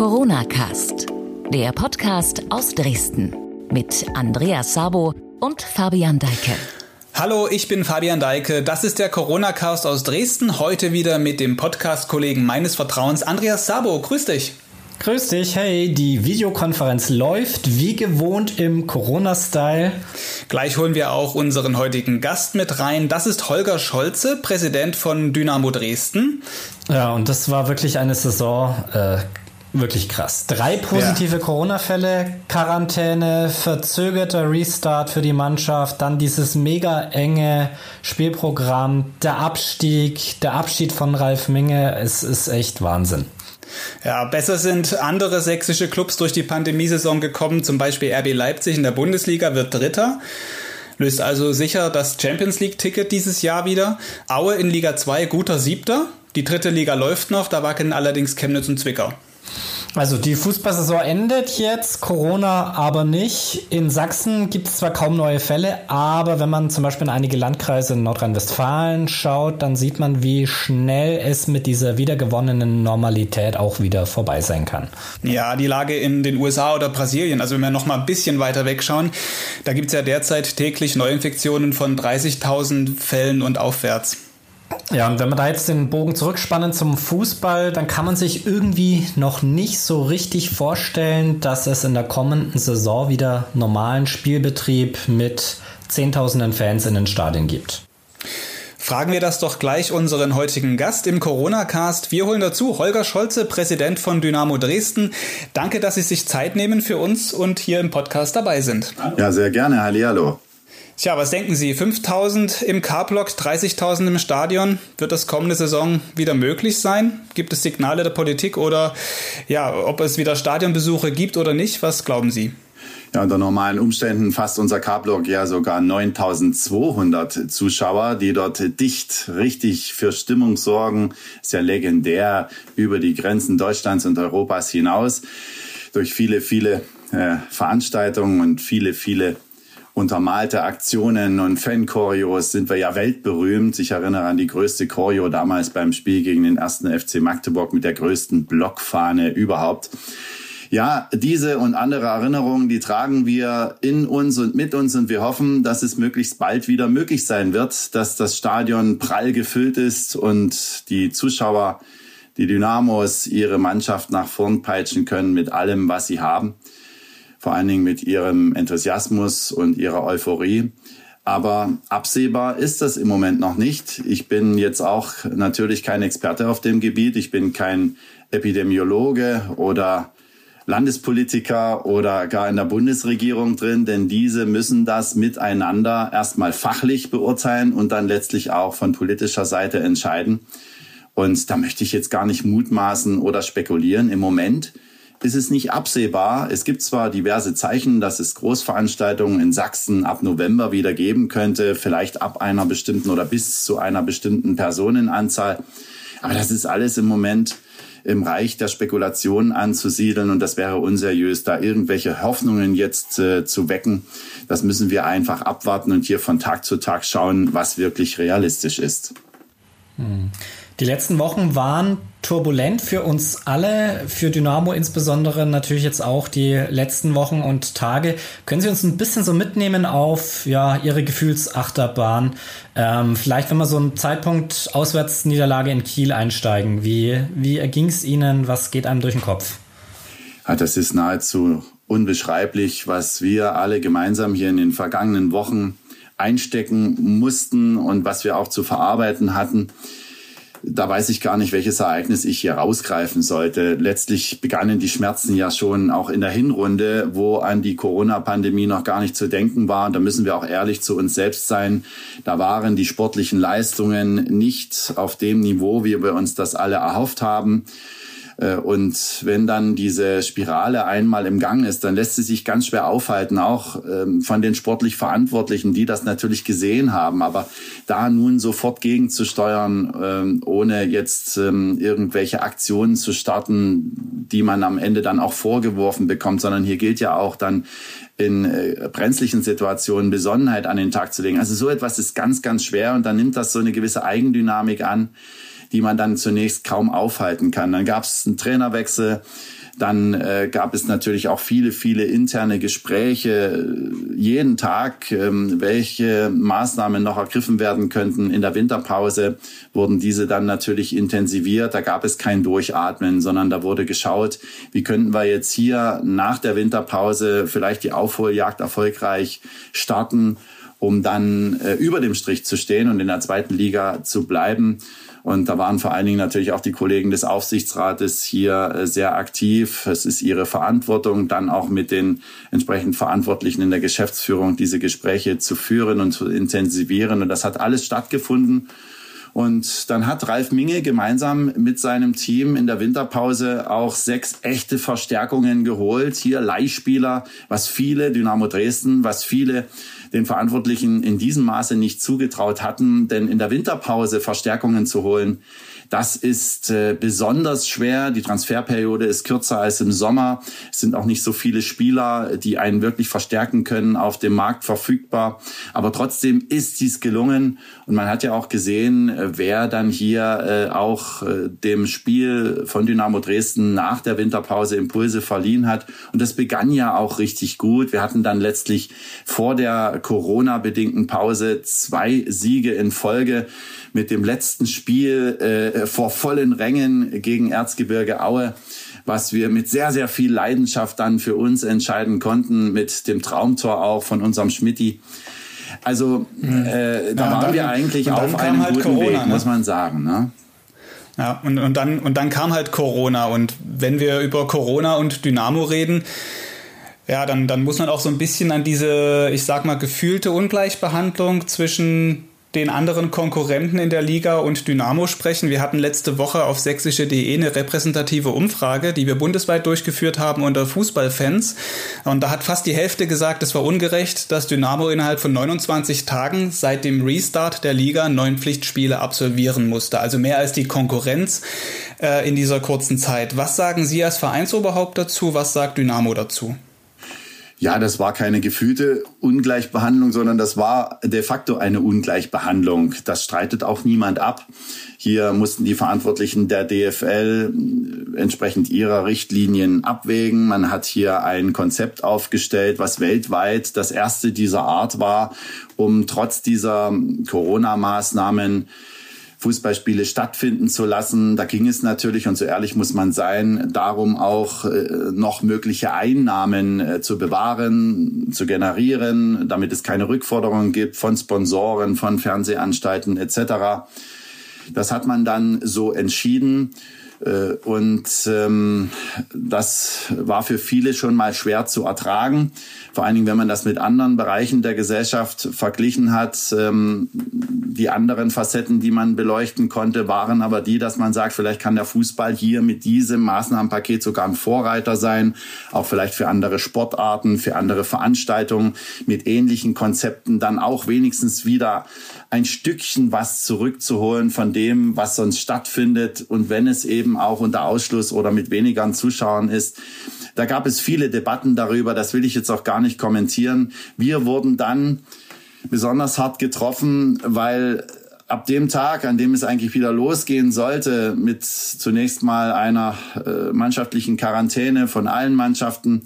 Corona Cast, der Podcast aus Dresden mit Andreas Sabo und Fabian Deike. Hallo, ich bin Fabian Deike. Das ist der Corona Cast aus Dresden. Heute wieder mit dem Podcast-Kollegen meines Vertrauens, Andreas Sabo. Grüß dich. Grüß dich, hey, die Videokonferenz läuft wie gewohnt im Corona-Style. Gleich holen wir auch unseren heutigen Gast mit rein. Das ist Holger Scholze, Präsident von Dynamo Dresden. Ja, und das war wirklich eine Saison, äh, Wirklich krass. Drei positive ja. Corona-Fälle, Quarantäne, verzögerter Restart für die Mannschaft, dann dieses mega enge Spielprogramm, der Abstieg, der Abschied von Ralf Minge. Es ist echt Wahnsinn. Ja, besser sind andere sächsische Clubs durch die Pandemiesaison gekommen, zum Beispiel RB Leipzig in der Bundesliga wird Dritter. Löst also sicher das Champions League-Ticket dieses Jahr wieder. Aue in Liga 2 guter Siebter. Die dritte Liga läuft noch, da wackeln allerdings Chemnitz und Zwickau. Also die Fußballsaison endet jetzt, Corona aber nicht. In Sachsen gibt es zwar kaum neue Fälle, aber wenn man zum Beispiel in einige Landkreise in Nordrhein-Westfalen schaut, dann sieht man, wie schnell es mit dieser wiedergewonnenen Normalität auch wieder vorbei sein kann. Ja, die Lage in den USA oder Brasilien, also wenn wir noch mal ein bisschen weiter wegschauen, da gibt es ja derzeit täglich Neuinfektionen von 30.000 Fällen und aufwärts. Ja, und wenn wir da jetzt den Bogen zurückspannen zum Fußball, dann kann man sich irgendwie noch nicht so richtig vorstellen, dass es in der kommenden Saison wieder normalen Spielbetrieb mit Zehntausenden Fans in den Stadien gibt. Fragen wir das doch gleich unseren heutigen Gast im Corona-Cast. Wir holen dazu Holger Scholze, Präsident von Dynamo Dresden. Danke, dass Sie sich Zeit nehmen für uns und hier im Podcast dabei sind. Ja, sehr gerne. Hallihallo. Tja, was denken Sie? 5000 im K-Block, 30.000 im Stadion. Wird das kommende Saison wieder möglich sein? Gibt es Signale der Politik oder ja, ob es wieder Stadionbesuche gibt oder nicht? Was glauben Sie? Ja, unter normalen Umständen fasst unser K-Block ja sogar 9200 Zuschauer, die dort dicht richtig für Stimmung sorgen. Ist ja legendär über die Grenzen Deutschlands und Europas hinaus. Durch viele, viele äh, Veranstaltungen und viele, viele untermalte Aktionen und Fan-Choreos sind wir ja weltberühmt. Ich erinnere an die größte Choreo damals beim Spiel gegen den ersten FC Magdeburg mit der größten Blockfahne überhaupt. Ja, diese und andere Erinnerungen, die tragen wir in uns und mit uns und wir hoffen, dass es möglichst bald wieder möglich sein wird, dass das Stadion prall gefüllt ist und die Zuschauer, die Dynamos, ihre Mannschaft nach vorn peitschen können mit allem, was sie haben vor allen Dingen mit ihrem Enthusiasmus und ihrer Euphorie. Aber absehbar ist das im Moment noch nicht. Ich bin jetzt auch natürlich kein Experte auf dem Gebiet. Ich bin kein Epidemiologe oder Landespolitiker oder gar in der Bundesregierung drin, denn diese müssen das miteinander erstmal fachlich beurteilen und dann letztlich auch von politischer Seite entscheiden. Und da möchte ich jetzt gar nicht mutmaßen oder spekulieren. Im Moment ist es nicht absehbar. Es gibt zwar diverse Zeichen, dass es Großveranstaltungen in Sachsen ab November wieder geben könnte, vielleicht ab einer bestimmten oder bis zu einer bestimmten Personenanzahl. Aber das ist alles im Moment im Reich der Spekulation anzusiedeln und das wäre unseriös, da irgendwelche Hoffnungen jetzt äh, zu wecken. Das müssen wir einfach abwarten und hier von Tag zu Tag schauen, was wirklich realistisch ist. Hm. Die letzten Wochen waren turbulent für uns alle, für Dynamo insbesondere natürlich jetzt auch die letzten Wochen und Tage. Können Sie uns ein bisschen so mitnehmen auf ja, Ihre Gefühlsachterbahn? Ähm, vielleicht, wenn wir so einen Zeitpunkt Auswärtsniederlage in Kiel einsteigen. Wie, wie erging es Ihnen? Was geht einem durch den Kopf? Ja, das ist nahezu unbeschreiblich, was wir alle gemeinsam hier in den vergangenen Wochen einstecken mussten und was wir auch zu verarbeiten hatten da weiß ich gar nicht, welches Ereignis ich hier rausgreifen sollte. Letztlich begannen die Schmerzen ja schon auch in der Hinrunde, wo an die Corona-Pandemie noch gar nicht zu denken war. Da müssen wir auch ehrlich zu uns selbst sein. Da waren die sportlichen Leistungen nicht auf dem Niveau, wie wir uns das alle erhofft haben. Äh, und wenn dann diese Spirale einmal im Gang ist, dann lässt sie sich ganz schwer aufhalten, auch ähm, von den sportlich Verantwortlichen, die das natürlich gesehen haben. Aber da nun sofort gegenzusteuern, ähm, ohne jetzt ähm, irgendwelche Aktionen zu starten, die man am Ende dann auch vorgeworfen bekommt, sondern hier gilt ja auch dann in äh, brenzlichen Situationen Besonnenheit an den Tag zu legen. Also so etwas ist ganz, ganz schwer und dann nimmt das so eine gewisse Eigendynamik an die man dann zunächst kaum aufhalten kann. Dann gab es einen Trainerwechsel, Dann äh, gab es natürlich auch viele, viele interne Gespräche äh, jeden Tag, ähm, welche Maßnahmen noch ergriffen werden könnten. In der Winterpause wurden diese dann natürlich intensiviert. Da gab es kein Durchatmen, sondern da wurde geschaut, wie könnten wir jetzt hier nach der Winterpause vielleicht die Aufholjagd erfolgreich starten um dann äh, über dem Strich zu stehen und in der zweiten Liga zu bleiben. Und da waren vor allen Dingen natürlich auch die Kollegen des Aufsichtsrates hier äh, sehr aktiv. Es ist ihre Verantwortung, dann auch mit den entsprechend Verantwortlichen in der Geschäftsführung diese Gespräche zu führen und zu intensivieren. Und das hat alles stattgefunden. Und dann hat Ralf Minge gemeinsam mit seinem Team in der Winterpause auch sechs echte Verstärkungen geholt. Hier Leihspieler, was viele Dynamo Dresden, was viele den Verantwortlichen in diesem Maße nicht zugetraut hatten, denn in der Winterpause Verstärkungen zu holen, das ist äh, besonders schwer. Die Transferperiode ist kürzer als im Sommer. Es sind auch nicht so viele Spieler, die einen wirklich verstärken können, auf dem Markt verfügbar. Aber trotzdem ist dies gelungen. Und man hat ja auch gesehen, äh, wer dann hier äh, auch dem Spiel von Dynamo Dresden nach der Winterpause Impulse verliehen hat. Und das begann ja auch richtig gut. Wir hatten dann letztlich vor der Corona-bedingten Pause zwei Siege in Folge mit dem letzten Spiel äh, vor vollen Rängen gegen Erzgebirge Aue was wir mit sehr, sehr viel Leidenschaft dann für uns entscheiden konnten, mit dem Traumtor auch von unserem Schmidti. Also äh, da ja, waren dann, wir eigentlich auf einem halt guten Corona, Weg, ne? muss man sagen. Ne? Ja, und, und, dann, und dann kam halt Corona. Und wenn wir über Corona und Dynamo reden, ja, dann, dann muss man auch so ein bisschen an diese, ich sag mal, gefühlte Ungleichbehandlung zwischen den anderen Konkurrenten in der Liga und Dynamo sprechen. Wir hatten letzte Woche auf sächsische.de eine repräsentative Umfrage, die wir bundesweit durchgeführt haben unter Fußballfans. Und da hat fast die Hälfte gesagt, es war ungerecht, dass Dynamo innerhalb von 29 Tagen seit dem Restart der Liga neun Pflichtspiele absolvieren musste. Also mehr als die Konkurrenz äh, in dieser kurzen Zeit. Was sagen Sie als Vereinsoberhaupt dazu? Was sagt Dynamo dazu? Ja, das war keine gefühlte Ungleichbehandlung, sondern das war de facto eine Ungleichbehandlung. Das streitet auch niemand ab. Hier mussten die Verantwortlichen der DFL entsprechend ihrer Richtlinien abwägen. Man hat hier ein Konzept aufgestellt, was weltweit das erste dieser Art war, um trotz dieser Corona-Maßnahmen Fußballspiele stattfinden zu lassen. Da ging es natürlich, und so ehrlich muss man sein, darum auch äh, noch mögliche Einnahmen äh, zu bewahren, zu generieren, damit es keine Rückforderungen gibt von Sponsoren, von Fernsehanstalten etc. Das hat man dann so entschieden. Äh, und ähm, das war für viele schon mal schwer zu ertragen. Vor allen Dingen, wenn man das mit anderen Bereichen der Gesellschaft verglichen hat. Ähm, die anderen Facetten, die man beleuchten konnte, waren aber die, dass man sagt, vielleicht kann der Fußball hier mit diesem Maßnahmenpaket sogar ein Vorreiter sein, auch vielleicht für andere Sportarten, für andere Veranstaltungen mit ähnlichen Konzepten dann auch wenigstens wieder ein Stückchen was zurückzuholen von dem, was sonst stattfindet. Und wenn es eben auch unter Ausschluss oder mit weniger Zuschauern ist, da gab es viele Debatten darüber, das will ich jetzt auch gar nicht kommentieren. Wir wurden dann besonders hart getroffen, weil ab dem Tag, an dem es eigentlich wieder losgehen sollte, mit zunächst mal einer äh, mannschaftlichen Quarantäne von allen Mannschaften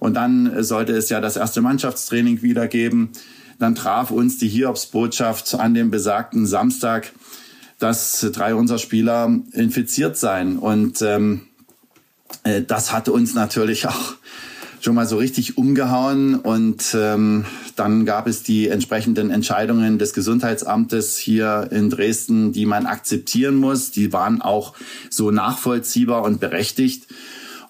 und dann sollte es ja das erste Mannschaftstraining wieder geben, dann traf uns die Hiobsbotschaft an dem besagten Samstag, dass drei unserer Spieler infiziert seien. Und ähm, äh, das hatte uns natürlich auch schon mal so richtig umgehauen und ähm, dann gab es die entsprechenden Entscheidungen des Gesundheitsamtes hier in Dresden, die man akzeptieren muss. Die waren auch so nachvollziehbar und berechtigt.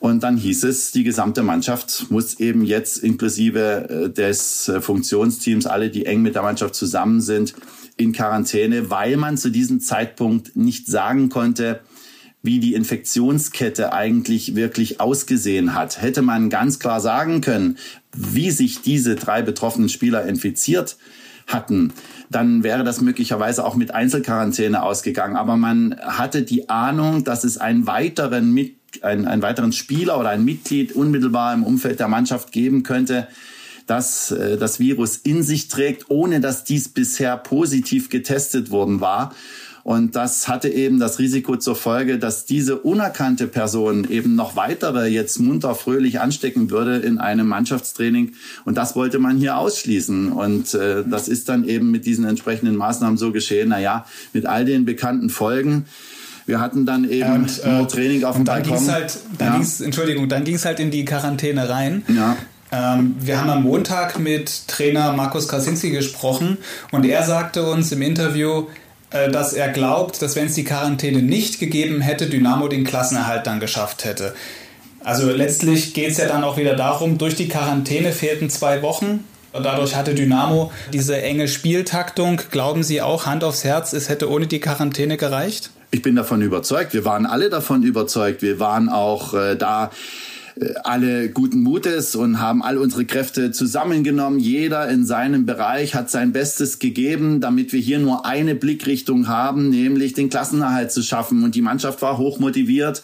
Und dann hieß es, die gesamte Mannschaft muss eben jetzt inklusive äh, des äh, Funktionsteams, alle, die eng mit der Mannschaft zusammen sind, in Quarantäne, weil man zu diesem Zeitpunkt nicht sagen konnte, wie die Infektionskette eigentlich wirklich ausgesehen hat. Hätte man ganz klar sagen können, wie sich diese drei betroffenen Spieler infiziert hatten, dann wäre das möglicherweise auch mit Einzelquarantäne ausgegangen. Aber man hatte die Ahnung, dass es einen weiteren mit einen, einen weiteren Spieler oder ein Mitglied unmittelbar im Umfeld der Mannschaft geben könnte, das äh, das Virus in sich trägt, ohne dass dies bisher positiv getestet worden war. Und das hatte eben das Risiko zur Folge, dass diese unerkannte Person eben noch weitere jetzt munter fröhlich anstecken würde in einem Mannschaftstraining. Und das wollte man hier ausschließen. Und äh, das ist dann eben mit diesen entsprechenden Maßnahmen so geschehen. Naja, mit all den bekannten Folgen. Wir hatten dann eben und, äh, Training auf dem Balkon. Halt, dann ja. ging's, Entschuldigung, dann ging es halt in die Quarantäne rein. Ja. Ähm, wir haben am Montag mit Trainer Markus Krasinski gesprochen und er sagte uns im Interview, äh, dass er glaubt, dass wenn es die Quarantäne nicht gegeben hätte, Dynamo den Klassenerhalt dann geschafft hätte. Also letztlich geht es ja dann auch wieder darum, durch die Quarantäne fehlten zwei Wochen. Dadurch hatte Dynamo diese enge Spieltaktung. Glauben Sie auch, Hand aufs Herz, es hätte ohne die Quarantäne gereicht? Ich bin davon überzeugt. Wir waren alle davon überzeugt. Wir waren auch äh, da äh, alle guten Mutes und haben all unsere Kräfte zusammengenommen. Jeder in seinem Bereich hat sein Bestes gegeben, damit wir hier nur eine Blickrichtung haben, nämlich den Klassenerhalt zu schaffen. Und die Mannschaft war hoch motiviert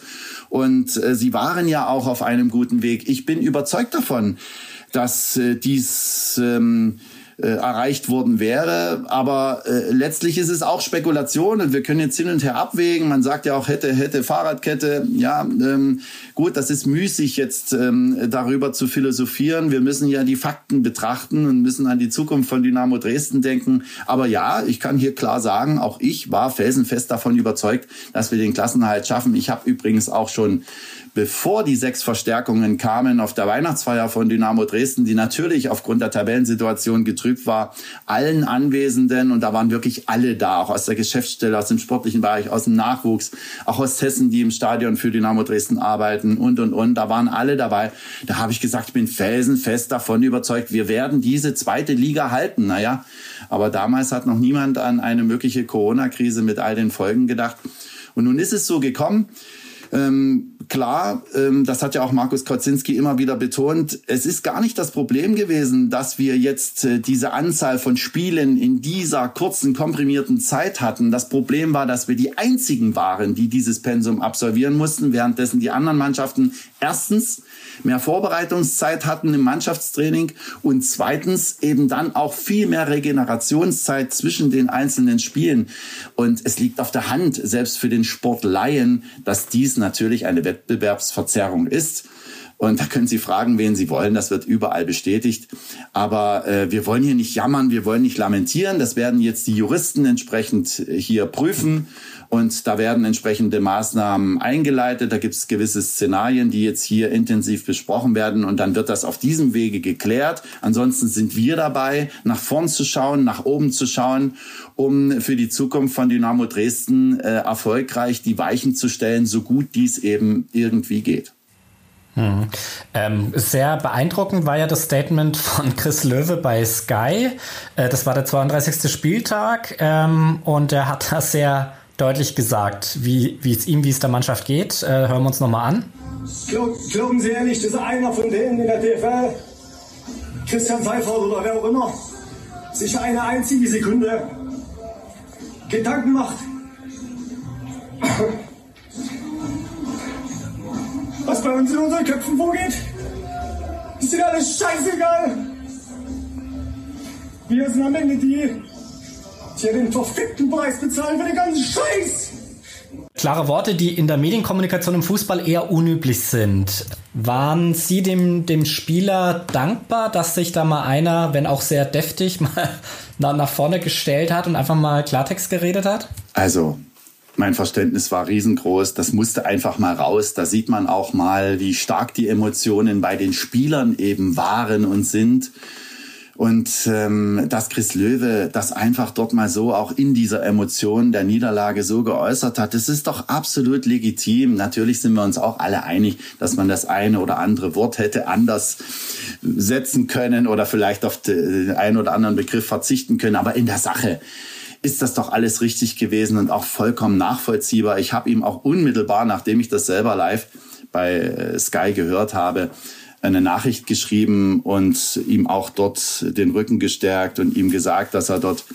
und äh, sie waren ja auch auf einem guten Weg. Ich bin überzeugt davon, dass äh, dies ähm, äh, erreicht worden wäre. Aber äh, letztlich ist es auch Spekulation und wir können jetzt hin und her abwägen. Man sagt ja auch hätte, hätte Fahrradkette. Ja, ähm, gut, das ist müßig jetzt ähm, darüber zu philosophieren. Wir müssen ja die Fakten betrachten und müssen an die Zukunft von Dynamo Dresden denken. Aber ja, ich kann hier klar sagen, auch ich war felsenfest davon überzeugt, dass wir den Klassenhalt schaffen. Ich habe übrigens auch schon bevor die sechs Verstärkungen kamen auf der Weihnachtsfeier von Dynamo Dresden, die natürlich aufgrund der Tabellensituation getrübt war, allen Anwesenden, und da waren wirklich alle da, auch aus der Geschäftsstelle, aus dem sportlichen Bereich, aus dem Nachwuchs, auch aus Hessen, die im Stadion für Dynamo Dresden arbeiten und, und, und, da waren alle dabei. Da habe ich gesagt, ich bin felsenfest davon überzeugt, wir werden diese zweite Liga halten. Naja, aber damals hat noch niemand an eine mögliche Corona-Krise mit all den Folgen gedacht. Und nun ist es so gekommen, ähm, klar, ähm, das hat ja auch Markus Kocinski immer wieder betont, es ist gar nicht das Problem gewesen, dass wir jetzt äh, diese Anzahl von Spielen in dieser kurzen, komprimierten Zeit hatten. Das Problem war, dass wir die einzigen waren, die dieses Pensum absolvieren mussten, währenddessen die anderen Mannschaften erstens mehr Vorbereitungszeit hatten im Mannschaftstraining und zweitens eben dann auch viel mehr Regenerationszeit zwischen den einzelnen Spielen. Und es liegt auf der Hand, selbst für den Sportlaien, dass dies natürlich eine Wettbewerbsverzerrung ist. Und da können Sie fragen, wen Sie wollen. Das wird überall bestätigt. Aber äh, wir wollen hier nicht jammern, wir wollen nicht lamentieren. Das werden jetzt die Juristen entsprechend äh, hier prüfen. Und da werden entsprechende Maßnahmen eingeleitet. Da gibt es gewisse Szenarien, die jetzt hier intensiv besprochen werden. Und dann wird das auf diesem Wege geklärt. Ansonsten sind wir dabei, nach vorn zu schauen, nach oben zu schauen, um für die Zukunft von Dynamo Dresden äh, erfolgreich die Weichen zu stellen, so gut dies eben irgendwie geht. Hm. Ähm, sehr beeindruckend war ja das Statement von Chris Löwe bei Sky. Äh, das war der 32. Spieltag ähm, und er hat da sehr deutlich gesagt, wie, wie es ihm, wie es der Mannschaft geht. Äh, hören wir uns nochmal an. Glaub, glauben Sie ehrlich, dass einer von denen in der DFL, Christian Seifert oder wer auch immer, sich eine einzige Sekunde Gedanken macht, was bei uns in unseren Köpfen vorgeht. Ist dir alles scheißegal. Wir sind am Ende die, die den verfickten Preis bezahlen für den ganzen Scheiß. Klare Worte, die in der Medienkommunikation im Fußball eher unüblich sind. Waren Sie dem, dem Spieler dankbar, dass sich da mal einer, wenn auch sehr deftig, mal nach vorne gestellt hat und einfach mal Klartext geredet hat? Also, mein Verständnis war riesengroß. Das musste einfach mal raus. Da sieht man auch mal, wie stark die Emotionen bei den Spielern eben waren und sind. Und ähm, dass Chris Löwe das einfach dort mal so auch in dieser Emotion der Niederlage so geäußert hat, das ist doch absolut legitim. Natürlich sind wir uns auch alle einig, dass man das eine oder andere Wort hätte anders setzen können oder vielleicht auf den einen oder anderen Begriff verzichten können. Aber in der Sache ist das doch alles richtig gewesen und auch vollkommen nachvollziehbar. Ich habe ihm auch unmittelbar, nachdem ich das selber live bei äh, Sky gehört habe, eine Nachricht geschrieben und ihm auch dort den Rücken gestärkt und ihm gesagt, dass er dort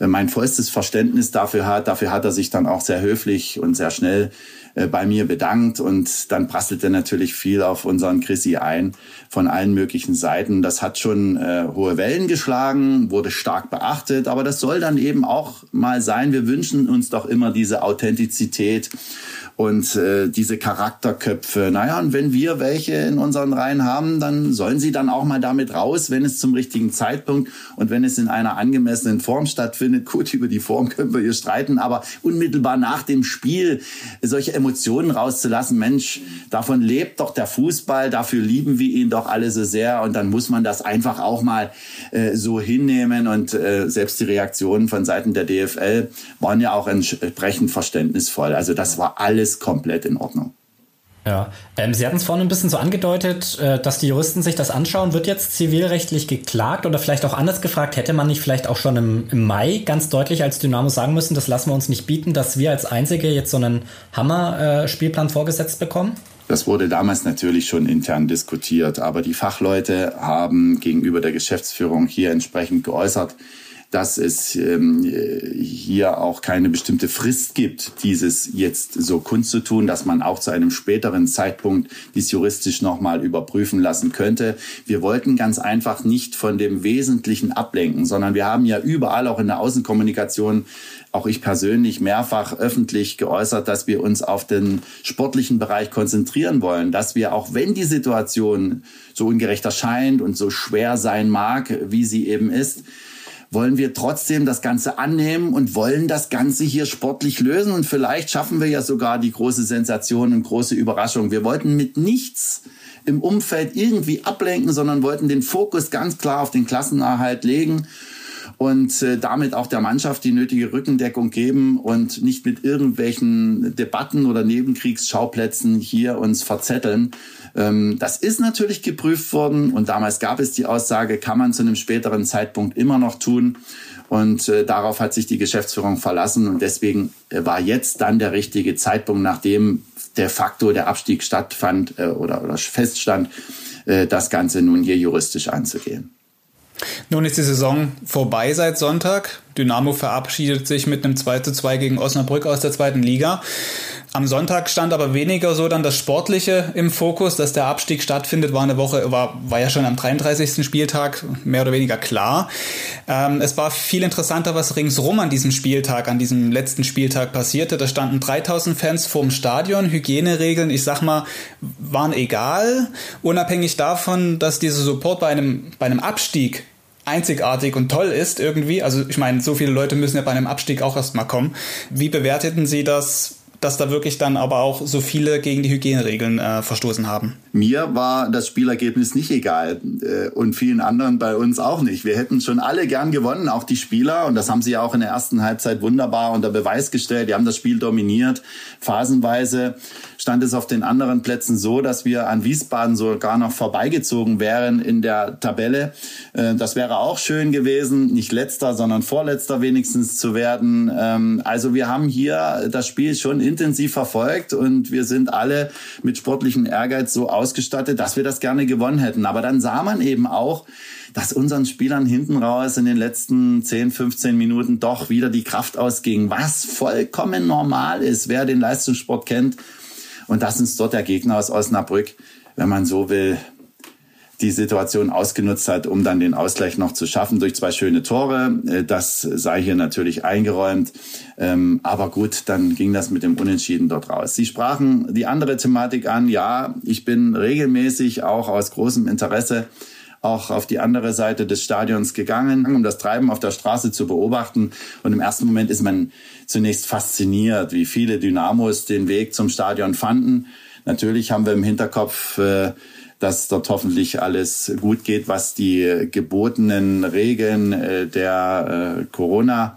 äh, mein vollstes Verständnis dafür hat. Dafür hat er sich dann auch sehr höflich und sehr schnell äh, bei mir bedankt und dann prasselte natürlich viel auf unseren Chrissy ein von allen möglichen Seiten. Das hat schon äh, hohe Wellen geschlagen, wurde stark beachtet, aber das soll dann eben auch mal sein. Wir wünschen uns doch immer diese Authentizität und äh, diese Charakterköpfe. Naja, und wenn wir welche in unseren Reihen haben, dann sollen sie dann auch mal damit raus, wenn es zum richtigen Zeitpunkt und wenn es in einer angemessenen Form stattfindet. Gut, über die Form können wir hier streiten, aber unmittelbar nach dem Spiel solche Emotionen rauszulassen, Mensch, davon lebt doch der Fußball, dafür lieben wir ihn doch alle so sehr und dann muss man das einfach auch mal äh, so hinnehmen und äh, selbst die Reaktionen von Seiten der DFL waren ja auch entsprechend verständnisvoll. Also das war alles alles komplett in Ordnung. Ja, ähm, Sie hatten es vorhin ein bisschen so angedeutet, äh, dass die Juristen sich das anschauen. Wird jetzt zivilrechtlich geklagt oder vielleicht auch anders gefragt, hätte man nicht vielleicht auch schon im, im Mai ganz deutlich als Dynamo sagen müssen, das lassen wir uns nicht bieten, dass wir als Einzige jetzt so einen Hammer-Spielplan äh, vorgesetzt bekommen? Das wurde damals natürlich schon intern diskutiert, aber die Fachleute haben gegenüber der Geschäftsführung hier entsprechend geäußert, dass es ähm, hier auch keine bestimmte Frist gibt, dieses jetzt so kundzutun, dass man auch zu einem späteren Zeitpunkt dies juristisch nochmal überprüfen lassen könnte. Wir wollten ganz einfach nicht von dem Wesentlichen ablenken, sondern wir haben ja überall auch in der Außenkommunikation auch ich persönlich mehrfach öffentlich geäußert, dass wir uns auf den sportlichen Bereich konzentrieren wollen, dass wir auch wenn die Situation so ungerecht erscheint und so schwer sein mag, wie sie eben ist, wollen wir trotzdem das Ganze annehmen und wollen das Ganze hier sportlich lösen. Und vielleicht schaffen wir ja sogar die große Sensation und große Überraschung. Wir wollten mit nichts im Umfeld irgendwie ablenken, sondern wollten den Fokus ganz klar auf den Klassenerhalt legen und äh, damit auch der Mannschaft die nötige Rückendeckung geben und nicht mit irgendwelchen Debatten oder Nebenkriegsschauplätzen hier uns verzetteln. Ähm, das ist natürlich geprüft worden und damals gab es die Aussage, kann man zu einem späteren Zeitpunkt immer noch tun. Und äh, darauf hat sich die Geschäftsführung verlassen und deswegen äh, war jetzt dann der richtige Zeitpunkt, nachdem de facto der Abstieg stattfand äh, oder, oder feststand, äh, das Ganze nun hier juristisch anzugehen. Nun ist die Saison vorbei seit Sonntag. Dynamo verabschiedet sich mit einem 2 zu 2 gegen Osnabrück aus der zweiten Liga. Am Sonntag stand aber weniger so dann das Sportliche im Fokus, dass der Abstieg stattfindet, war eine Woche, war, war ja schon am 33. Spieltag mehr oder weniger klar. Ähm, es war viel interessanter, was ringsrum an diesem Spieltag, an diesem letzten Spieltag passierte. Da standen 3000 Fans vorm Stadion, Hygieneregeln, ich sag mal, waren egal, unabhängig davon, dass dieser Support bei einem, bei einem Abstieg einzigartig und toll ist irgendwie. Also ich meine, so viele Leute müssen ja bei einem Abstieg auch erstmal kommen. Wie bewerteten Sie das dass da wirklich dann aber auch so viele gegen die Hygieneregeln äh, verstoßen haben. Mir war das Spielergebnis nicht egal äh, und vielen anderen bei uns auch nicht. Wir hätten schon alle gern gewonnen, auch die Spieler und das haben sie ja auch in der ersten Halbzeit wunderbar unter Beweis gestellt. Die haben das Spiel dominiert, phasenweise stand es auf den anderen Plätzen so, dass wir an Wiesbaden sogar noch vorbeigezogen wären in der Tabelle. Äh, das wäre auch schön gewesen, nicht letzter, sondern vorletzter wenigstens zu werden. Ähm, also wir haben hier das Spiel schon intensiv verfolgt und wir sind alle mit sportlichem Ehrgeiz so ausgestattet, dass wir das gerne gewonnen hätten. Aber dann sah man eben auch, dass unseren Spielern hinten raus in den letzten 10, 15 Minuten doch wieder die Kraft ausging, was vollkommen normal ist. Wer den Leistungssport kennt, und dass uns dort der Gegner aus Osnabrück, wenn man so will, die Situation ausgenutzt hat, um dann den Ausgleich noch zu schaffen durch zwei schöne Tore. Äh, das sei hier natürlich eingeräumt. Ähm, aber gut, dann ging das mit dem Unentschieden dort raus. Sie sprachen die andere Thematik an. Ja, ich bin regelmäßig auch aus großem Interesse auch auf die andere Seite des Stadions gegangen, um das Treiben auf der Straße zu beobachten. Und im ersten Moment ist man zunächst fasziniert, wie viele Dynamos den Weg zum Stadion fanden. Natürlich haben wir im Hinterkopf, äh, dass dort hoffentlich alles gut geht, was die gebotenen Regeln äh, der äh, Corona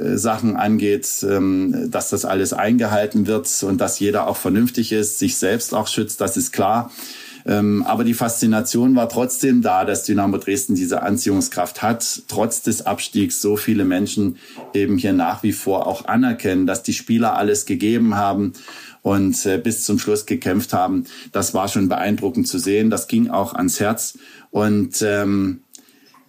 Sachen angeht, ähm, dass das alles eingehalten wird und dass jeder auch vernünftig ist, sich selbst auch schützt, das ist klar. Ähm, aber die Faszination war trotzdem da, dass Dynamo Dresden diese Anziehungskraft hat, trotz des Abstiegs so viele Menschen eben hier nach wie vor auch anerkennen, dass die Spieler alles gegeben haben und äh, bis zum Schluss gekämpft haben. Das war schon beeindruckend zu sehen. Das ging auch ans Herz. Und ähm,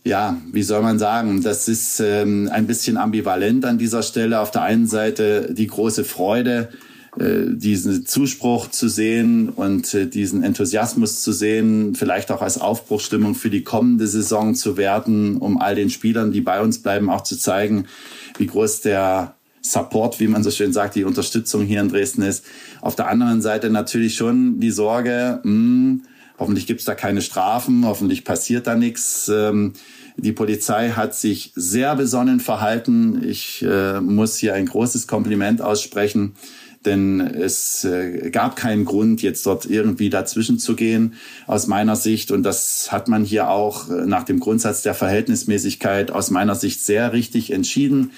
ja, wie soll man sagen, das ist ähm, ein bisschen ambivalent an dieser Stelle. Auf der einen Seite die große Freude, diesen Zuspruch zu sehen und äh, diesen Enthusiasmus zu sehen, vielleicht auch als Aufbruchstimmung für die kommende Saison zu werten, um all den Spielern, die bei uns bleiben, auch zu zeigen, wie groß der Support, wie man so schön sagt, die Unterstützung hier in Dresden ist. Auf der anderen Seite natürlich schon die Sorge, mh, hm, hoffentlich gibt es da keine Strafen, hoffentlich passiert da nichts. Ähm, die Polizei hat sich sehr besonnen verhalten. Ich äh, muss hier ein großes Kompliment aussprechen, denn es äh, gab keinen Grund, jetzt dort irgendwie dazwischen zu gehen, aus meiner Sicht. Und das hat man hier auch äh, nach dem Grundsatz der Verhältnismäßigkeit aus meiner Sicht sehr richtig entschieden.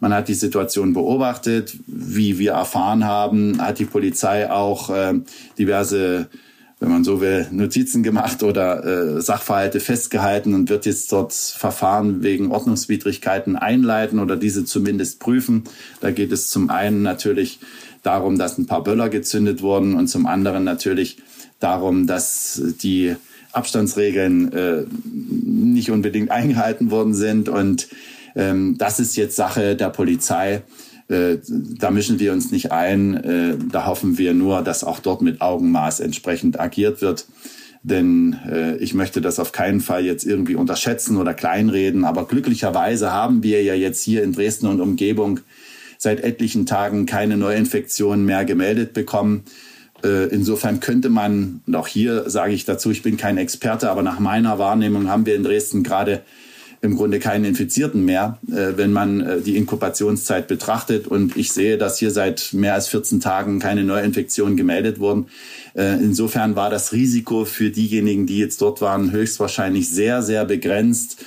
Man hat die Situation beobachtet. Wie wir erfahren haben, hat die Polizei auch äh, diverse wenn man so will, Notizen gemacht oder äh, Sachverhalte festgehalten und wird jetzt dort Verfahren wegen Ordnungswidrigkeiten einleiten oder diese zumindest prüfen. Da geht es zum einen natürlich darum, dass ein paar Böller gezündet wurden und zum anderen natürlich darum, dass die Abstandsregeln äh, nicht unbedingt eingehalten worden sind. Und ähm, das ist jetzt Sache der Polizei. Äh, da mischen wir uns nicht ein. Äh, da hoffen wir nur, dass auch dort mit Augenmaß entsprechend agiert wird. Denn äh, ich möchte das auf keinen Fall jetzt irgendwie unterschätzen oder kleinreden. Aber glücklicherweise haben wir ja jetzt hier in Dresden und Umgebung seit etlichen Tagen keine Neuinfektionen mehr gemeldet bekommen. Äh, insofern könnte man, und auch hier sage ich dazu, ich bin kein Experte, aber nach meiner Wahrnehmung haben wir in Dresden gerade im Grunde keinen Infizierten mehr, äh, wenn man äh, die Inkubationszeit betrachtet. Und ich sehe, dass hier seit mehr als 14 Tagen keine Neuinfektionen gemeldet wurden. Insofern war das Risiko für diejenigen, die jetzt dort waren, höchstwahrscheinlich sehr, sehr begrenzt,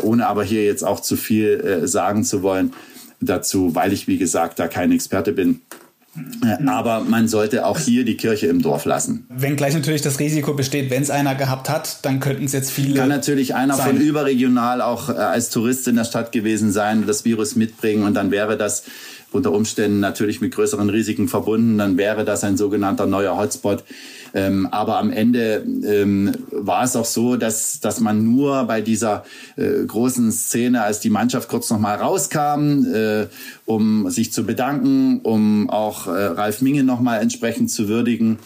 ohne aber hier jetzt auch zu viel sagen zu wollen dazu, weil ich, wie gesagt, da kein Experte bin. Aber man sollte auch hier die Kirche im Dorf lassen. Wenn gleich natürlich das Risiko besteht, wenn es einer gehabt hat, dann könnten es jetzt viele. Kann natürlich einer sein. von überregional auch äh, als Tourist in der Stadt gewesen sein, das Virus mitbringen und dann wäre das unter Umständen natürlich mit größeren Risiken verbunden. Dann wäre das ein sogenannter neuer Hotspot. Ähm, aber am Ende ähm, war es auch so, dass, dass man nur bei dieser äh, großen Szene, als die Mannschaft kurz noch mal rauskam, äh, um sich zu bedanken, um auch äh, Ralf Minge noch mal entsprechend zu würdigen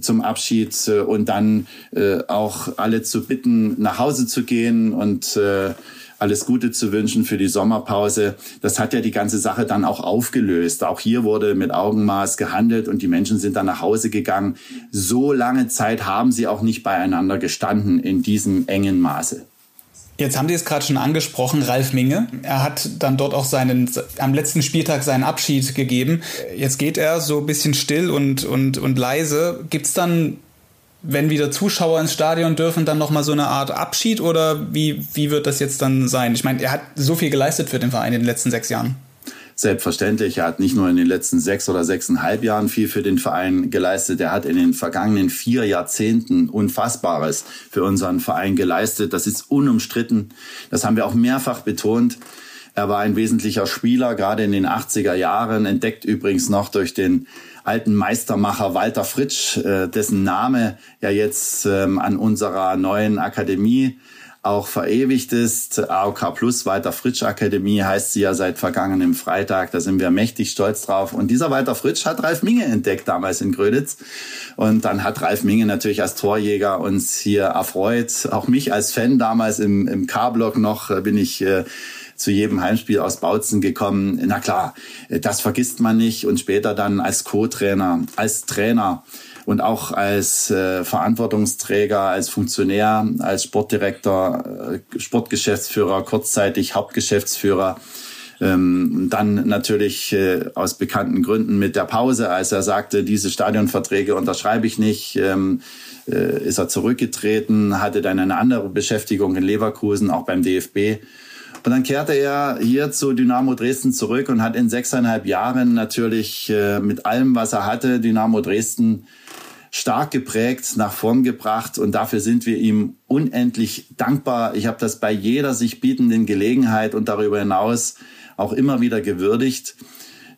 zum Abschied äh, und dann äh, auch alle zu bitten, nach Hause zu gehen und äh, alles Gute zu wünschen für die Sommerpause. Das hat ja die ganze Sache dann auch aufgelöst. Auch hier wurde mit Augenmaß gehandelt und die Menschen sind dann nach Hause gegangen. So lange Zeit haben sie auch nicht beieinander gestanden in diesem engen Maße. Jetzt haben Sie es gerade schon angesprochen, Ralf Minge. Er hat dann dort auch seinen, am letzten Spieltag seinen Abschied gegeben. Jetzt geht er so ein bisschen still und, und, und leise. Gibt es dann wenn wieder Zuschauer ins Stadion dürfen, dann nochmal so eine Art Abschied oder wie, wie wird das jetzt dann sein? Ich meine, er hat so viel geleistet für den Verein in den letzten sechs Jahren. Selbstverständlich, er hat nicht nur in den letzten sechs oder sechseinhalb Jahren viel für den Verein geleistet, er hat in den vergangenen vier Jahrzehnten Unfassbares für unseren Verein geleistet. Das ist unumstritten. Das haben wir auch mehrfach betont. Er war ein wesentlicher Spieler, gerade in den 80er Jahren, entdeckt übrigens noch durch den alten Meistermacher Walter Fritsch, äh, dessen Name ja jetzt ähm, an unserer neuen Akademie auch verewigt ist. AOK Plus Walter Fritsch Akademie heißt sie ja seit vergangenem Freitag. Da sind wir mächtig stolz drauf. Und dieser Walter Fritsch hat Ralf Minge entdeckt damals in Gröditz. Und dann hat Ralf Minge natürlich als Torjäger uns hier erfreut. Auch mich als Fan damals im, im K-Block noch äh, bin ich äh, zu jedem Heimspiel aus Bautzen gekommen. Na klar, das vergisst man nicht. Und später dann als Co-Trainer, als Trainer und auch als äh, Verantwortungsträger, als Funktionär, als Sportdirektor, äh, Sportgeschäftsführer, kurzzeitig Hauptgeschäftsführer. Ähm, dann natürlich äh, aus bekannten Gründen mit der Pause, als er sagte, diese Stadionverträge unterschreibe ich nicht, ähm, äh, ist er zurückgetreten, hatte dann eine andere Beschäftigung in Leverkusen, auch beim DFB und dann kehrte er hier zu Dynamo Dresden zurück und hat in sechseinhalb Jahren natürlich äh, mit allem, was er hatte, Dynamo Dresden stark geprägt, nach vorn gebracht und dafür sind wir ihm unendlich dankbar. Ich habe das bei jeder sich bietenden Gelegenheit und darüber hinaus auch immer wieder gewürdigt.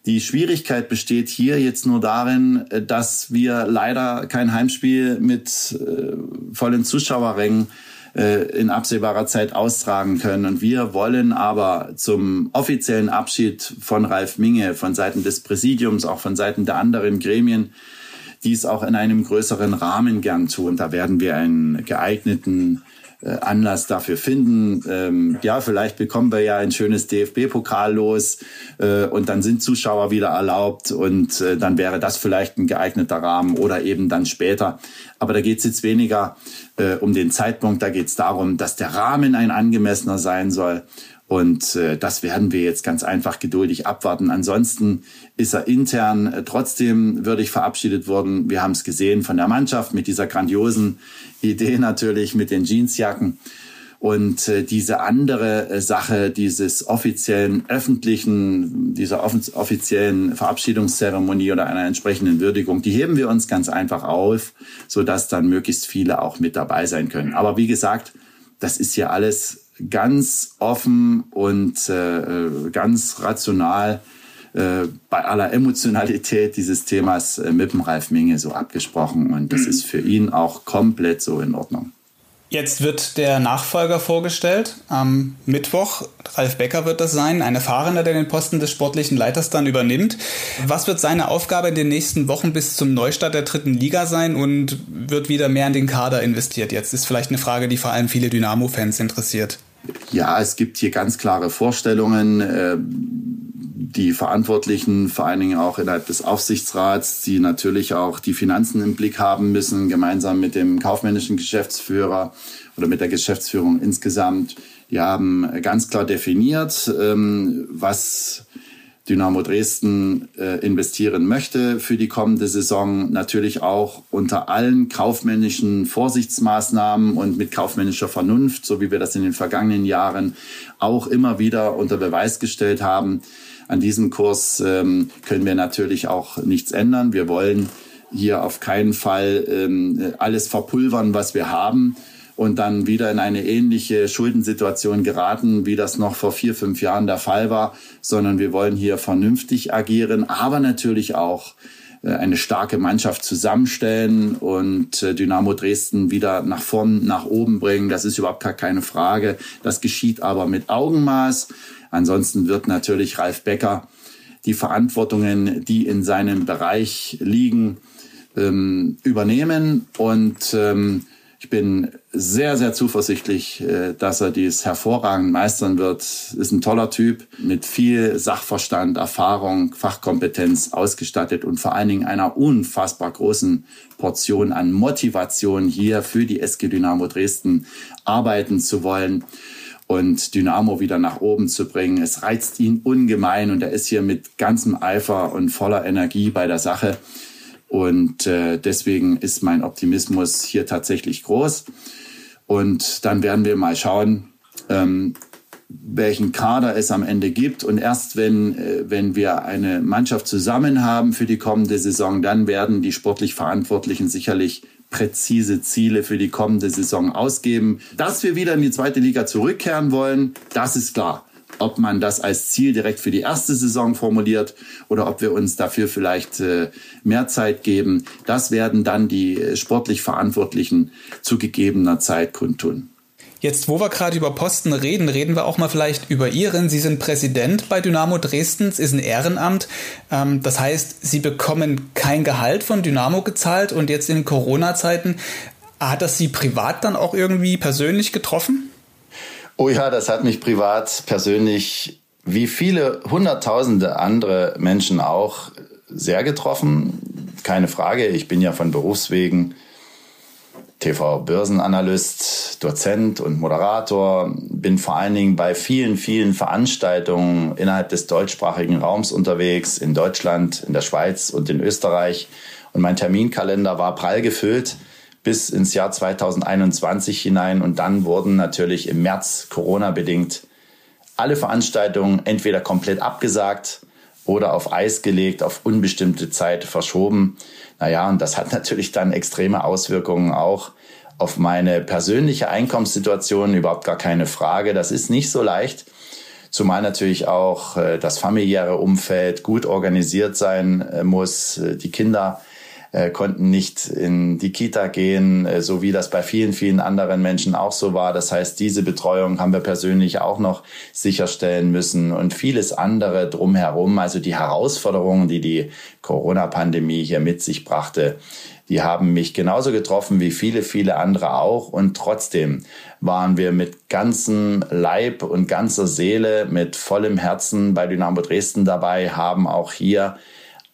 Die Schwierigkeit besteht hier jetzt nur darin, dass wir leider kein Heimspiel mit äh, vollen Zuschauerrängen äh, in absehbarer Zeit austragen können. Und wir wollen aber zum offiziellen Abschied von Ralf Minge von Seiten des Präsidiums, auch von Seiten der anderen Gremien, dies auch in einem größeren Rahmen gern tun. Da werden wir einen geeigneten äh, Anlass dafür finden. Ähm, ja, vielleicht bekommen wir ja ein schönes DFB-Pokal los äh, und dann sind Zuschauer wieder erlaubt und äh, dann wäre das vielleicht ein geeigneter Rahmen oder eben dann später. Aber da geht es jetzt weniger äh, um den Zeitpunkt, da geht es darum, dass der Rahmen ein angemessener sein soll und äh, das werden wir jetzt ganz einfach geduldig abwarten. Ansonsten ist er intern äh, trotzdem würdig verabschiedet worden. Wir haben es gesehen von der Mannschaft mit dieser grandiosen Idee natürlich mit den Jeansjacken. Und äh, diese andere äh, Sache dieses offiziellen öffentlichen, dieser offiziellen Verabschiedungszeremonie oder einer entsprechenden Würdigung, die heben wir uns ganz einfach auf, sodass dann möglichst viele auch mit dabei sein können. Aber wie gesagt, das ist ja alles ganz offen und äh, äh, ganz rational äh, bei aller Emotionalität dieses Themas äh, mit dem Ralf Minge so abgesprochen. Und das ist für ihn auch komplett so in Ordnung. Jetzt wird der Nachfolger vorgestellt. Am Mittwoch, Ralf Becker wird das sein, ein Erfahrener, der den Posten des sportlichen Leiters dann übernimmt. Was wird seine Aufgabe in den nächsten Wochen bis zum Neustart der dritten Liga sein und wird wieder mehr in den Kader investiert? Jetzt ist vielleicht eine Frage, die vor allem viele Dynamo-Fans interessiert. Ja, es gibt hier ganz klare Vorstellungen. Äh, die Verantwortlichen, vor allen Dingen auch innerhalb des Aufsichtsrats, die natürlich auch die Finanzen im Blick haben müssen, gemeinsam mit dem kaufmännischen Geschäftsführer oder mit der Geschäftsführung insgesamt. Die haben ganz klar definiert, ähm, was Dynamo Dresden äh, investieren möchte für die kommende Saison. Natürlich auch unter allen kaufmännischen Vorsichtsmaßnahmen und mit kaufmännischer Vernunft, so wie wir das in den vergangenen Jahren auch immer wieder unter Beweis gestellt haben. An diesem Kurs ähm, können wir natürlich auch nichts ändern. Wir wollen hier auf keinen Fall ähm, alles verpulvern, was wir haben und dann wieder in eine ähnliche Schuldensituation geraten, wie das noch vor vier, fünf Jahren der Fall war, sondern wir wollen hier vernünftig agieren, aber natürlich auch äh, eine starke Mannschaft zusammenstellen und äh, Dynamo Dresden wieder nach vorn, nach oben bringen. Das ist überhaupt gar keine Frage. Das geschieht aber mit Augenmaß. Ansonsten wird natürlich Ralf Becker die Verantwortungen, die in seinem Bereich liegen, ähm, übernehmen und ähm, ich bin sehr, sehr zuversichtlich, äh, dass er dies hervorragend meistern wird. Ist ein toller Typ mit viel Sachverstand, Erfahrung, Fachkompetenz ausgestattet und vor allen Dingen einer unfassbar großen Portion an Motivation hier für die SG Dynamo Dresden arbeiten zu wollen und Dynamo wieder nach oben zu bringen. Es reizt ihn ungemein und er ist hier mit ganzem Eifer und voller Energie bei der Sache. Und äh, deswegen ist mein Optimismus hier tatsächlich groß. Und dann werden wir mal schauen, ähm, welchen Kader es am Ende gibt. Und erst wenn, äh, wenn wir eine Mannschaft zusammen haben für die kommende Saison, dann werden die sportlich Verantwortlichen sicherlich präzise Ziele für die kommende Saison ausgeben. Dass wir wieder in die zweite Liga zurückkehren wollen, das ist klar ob man das als Ziel direkt für die erste Saison formuliert oder ob wir uns dafür vielleicht äh, mehr Zeit geben. Das werden dann die äh, sportlich Verantwortlichen zu gegebener Zeit kundtun. Jetzt, wo wir gerade über Posten reden, reden wir auch mal vielleicht über Ihren. Sie sind Präsident bei Dynamo Dresdens, ist ein Ehrenamt. Ähm, das heißt, Sie bekommen kein Gehalt von Dynamo gezahlt und jetzt in Corona-Zeiten hat das Sie privat dann auch irgendwie persönlich getroffen? Oh ja, das hat mich privat persönlich wie viele hunderttausende andere Menschen auch sehr getroffen. Keine Frage, ich bin ja von Berufswegen TV-Börsenanalyst, Dozent und Moderator, bin vor allen Dingen bei vielen, vielen Veranstaltungen innerhalb des deutschsprachigen Raums unterwegs, in Deutschland, in der Schweiz und in Österreich. Und mein Terminkalender war prall gefüllt bis ins Jahr 2021 hinein. Und dann wurden natürlich im März Corona-bedingt alle Veranstaltungen entweder komplett abgesagt oder auf Eis gelegt, auf unbestimmte Zeit verschoben. Naja, und das hat natürlich dann extreme Auswirkungen auch auf meine persönliche Einkommenssituation, überhaupt gar keine Frage. Das ist nicht so leicht, zumal natürlich auch äh, das familiäre Umfeld gut organisiert sein äh, muss, äh, die Kinder äh, konnten nicht in die Kita gehen, äh, so wie das bei vielen, vielen anderen Menschen auch so war. Das heißt, diese Betreuung haben wir persönlich auch noch sicherstellen müssen und vieles andere drumherum. Also die Herausforderungen, die die Corona-Pandemie hier mit sich brachte, die haben mich genauso getroffen wie viele, viele andere auch. Und trotzdem waren wir mit ganzem Leib und ganzer Seele, mit vollem Herzen bei Dynamo Dresden dabei, haben auch hier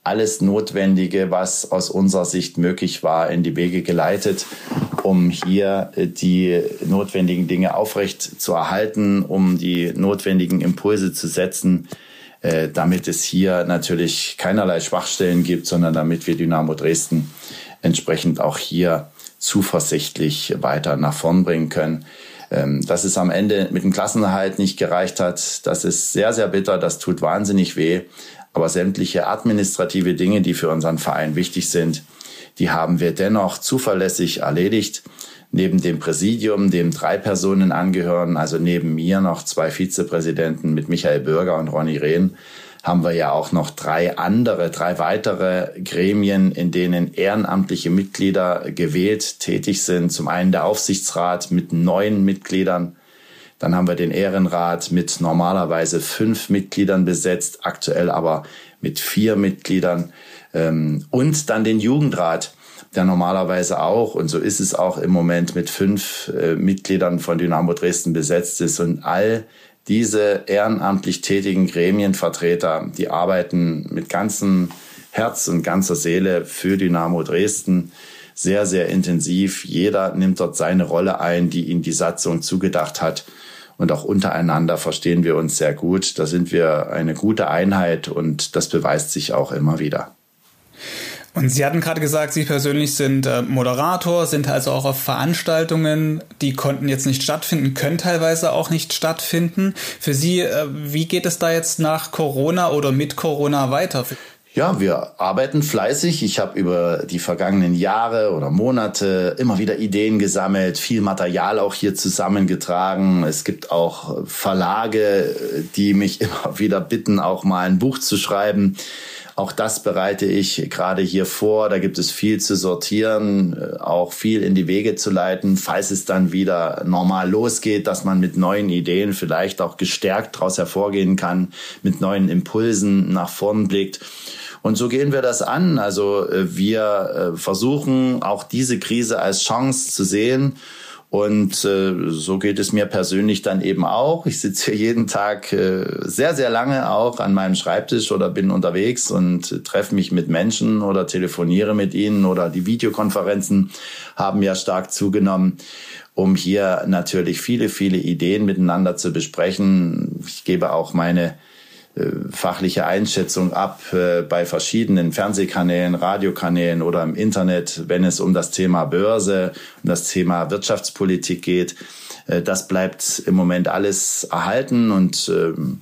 alles Notwendige, was aus unserer Sicht möglich war, in die Wege geleitet, um hier äh, die notwendigen Dinge aufrecht zu erhalten, um die notwendigen Impulse zu setzen, äh, damit es hier natürlich keinerlei Schwachstellen gibt, sondern damit wir Dynamo Dresden entsprechend auch hier zuversichtlich weiter nach vorn bringen können. Ähm, dass es am Ende mit dem Klassenerhalt nicht gereicht hat, das ist sehr, sehr bitter, das tut wahnsinnig weh. Aber sämtliche administrative Dinge, die für unseren Verein wichtig sind, die haben wir dennoch zuverlässig erledigt. Neben dem Präsidium, dem drei Personen angehören, also neben mir noch zwei Vizepräsidenten mit Michael Bürger und Ronny Rehn, haben wir ja auch noch drei andere, drei weitere Gremien, in denen ehrenamtliche Mitglieder gewählt tätig sind. Zum einen der Aufsichtsrat mit neun Mitgliedern, dann haben wir den Ehrenrat mit normalerweise fünf Mitgliedern besetzt, aktuell aber mit vier Mitgliedern. Ähm, und dann den Jugendrat, der normalerweise auch, und so ist es auch im Moment, mit fünf äh, Mitgliedern von Dynamo Dresden besetzt ist. Und all diese ehrenamtlich tätigen Gremienvertreter, die arbeiten mit ganzem Herz und ganzer Seele für Dynamo Dresden sehr, sehr intensiv. Jeder nimmt dort seine Rolle ein, die ihm die Satzung zugedacht hat und auch untereinander verstehen wir uns sehr gut. Da sind wir eine gute Einheit und das beweist sich auch immer wieder. Und Sie hatten gerade gesagt, Sie persönlich sind äh, Moderator, sind also auch auf Veranstaltungen, die konnten jetzt nicht stattfinden, können teilweise auch nicht stattfinden. Für Sie, äh, wie geht es da jetzt nach Corona oder mit Corona weiter? Ja, wir arbeiten fleißig. Ich habe über die vergangenen Jahre oder Monate immer wieder Ideen gesammelt, viel Material auch hier zusammengetragen. Es gibt auch Verlage, die mich immer wieder bitten, auch mal ein Buch zu schreiben. Auch das bereite ich gerade hier vor. Da gibt es viel zu sortieren, auch viel in die Wege zu leiten, falls es dann wieder normal losgeht, dass man mit neuen Ideen vielleicht auch gestärkt daraus hervorgehen kann, mit neuen Impulsen nach vorn blickt. Und so gehen wir das an. Also äh, wir äh, versuchen auch diese Krise als Chance zu sehen. Und äh, so geht es mir persönlich dann eben auch. Ich sitze hier jeden Tag sehr, sehr lange auch an meinem Schreibtisch oder bin unterwegs und treffe mich mit Menschen oder telefoniere mit ihnen oder die Videokonferenzen haben ja stark zugenommen um hier natürlich viele, viele Ideen miteinander zu besprechen. Ich gebe auch meine fachliche Einschätzung ab äh, bei verschiedenen Fernsehkanälen, Radiokanälen oder im Internet, wenn es um das Thema Börse, um das Thema Wirtschaftspolitik geht. Äh, das bleibt im Moment alles erhalten und ähm,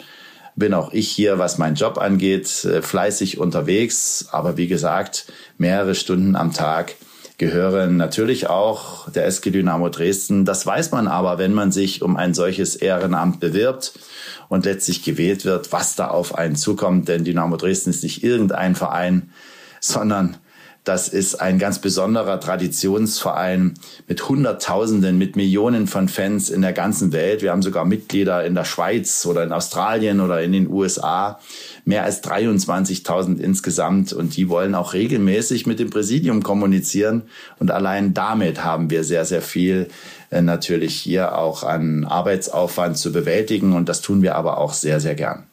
bin auch ich hier, was meinen Job angeht, fleißig unterwegs. Aber wie gesagt, mehrere Stunden am Tag gehören natürlich auch der SG Dynamo Dresden. Das weiß man aber, wenn man sich um ein solches Ehrenamt bewirbt und letztlich gewählt wird, was da auf einen zukommt. Denn Dynamo Dresden ist nicht irgendein Verein, sondern das ist ein ganz besonderer Traditionsverein mit Hunderttausenden, mit Millionen von Fans in der ganzen Welt. Wir haben sogar Mitglieder in der Schweiz oder in Australien oder in den USA. Mehr als 23.000 insgesamt. Und die wollen auch regelmäßig mit dem Präsidium kommunizieren. Und allein damit haben wir sehr, sehr viel äh, natürlich hier auch an Arbeitsaufwand zu bewältigen. Und das tun wir aber auch sehr, sehr gern.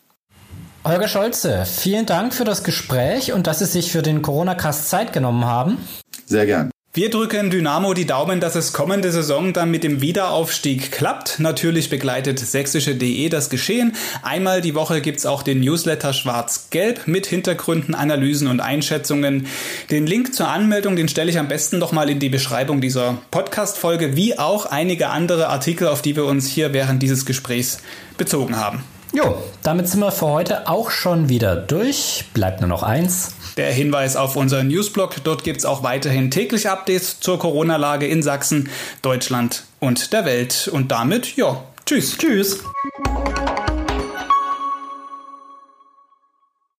Holger Scholze, vielen Dank für das Gespräch und dass Sie sich für den Corona-Cast Zeit genommen haben. Sehr gern. Wir drücken Dynamo die Daumen, dass es kommende Saison dann mit dem Wiederaufstieg klappt. Natürlich begleitet sächsische.de das Geschehen. Einmal die Woche gibt's auch den Newsletter Schwarz-Gelb mit Hintergründen, Analysen und Einschätzungen. Den Link zur Anmeldung, den stelle ich am besten doch mal in die Beschreibung dieser Podcast-Folge, wie auch einige andere Artikel, auf die wir uns hier während dieses Gesprächs bezogen haben. Jo, damit sind wir für heute auch schon wieder durch. Bleibt nur noch eins. Der Hinweis auf unseren Newsblog. Dort gibt es auch weiterhin täglich Updates zur Corona-Lage in Sachsen, Deutschland und der Welt. Und damit, ja, tschüss. Tschüss.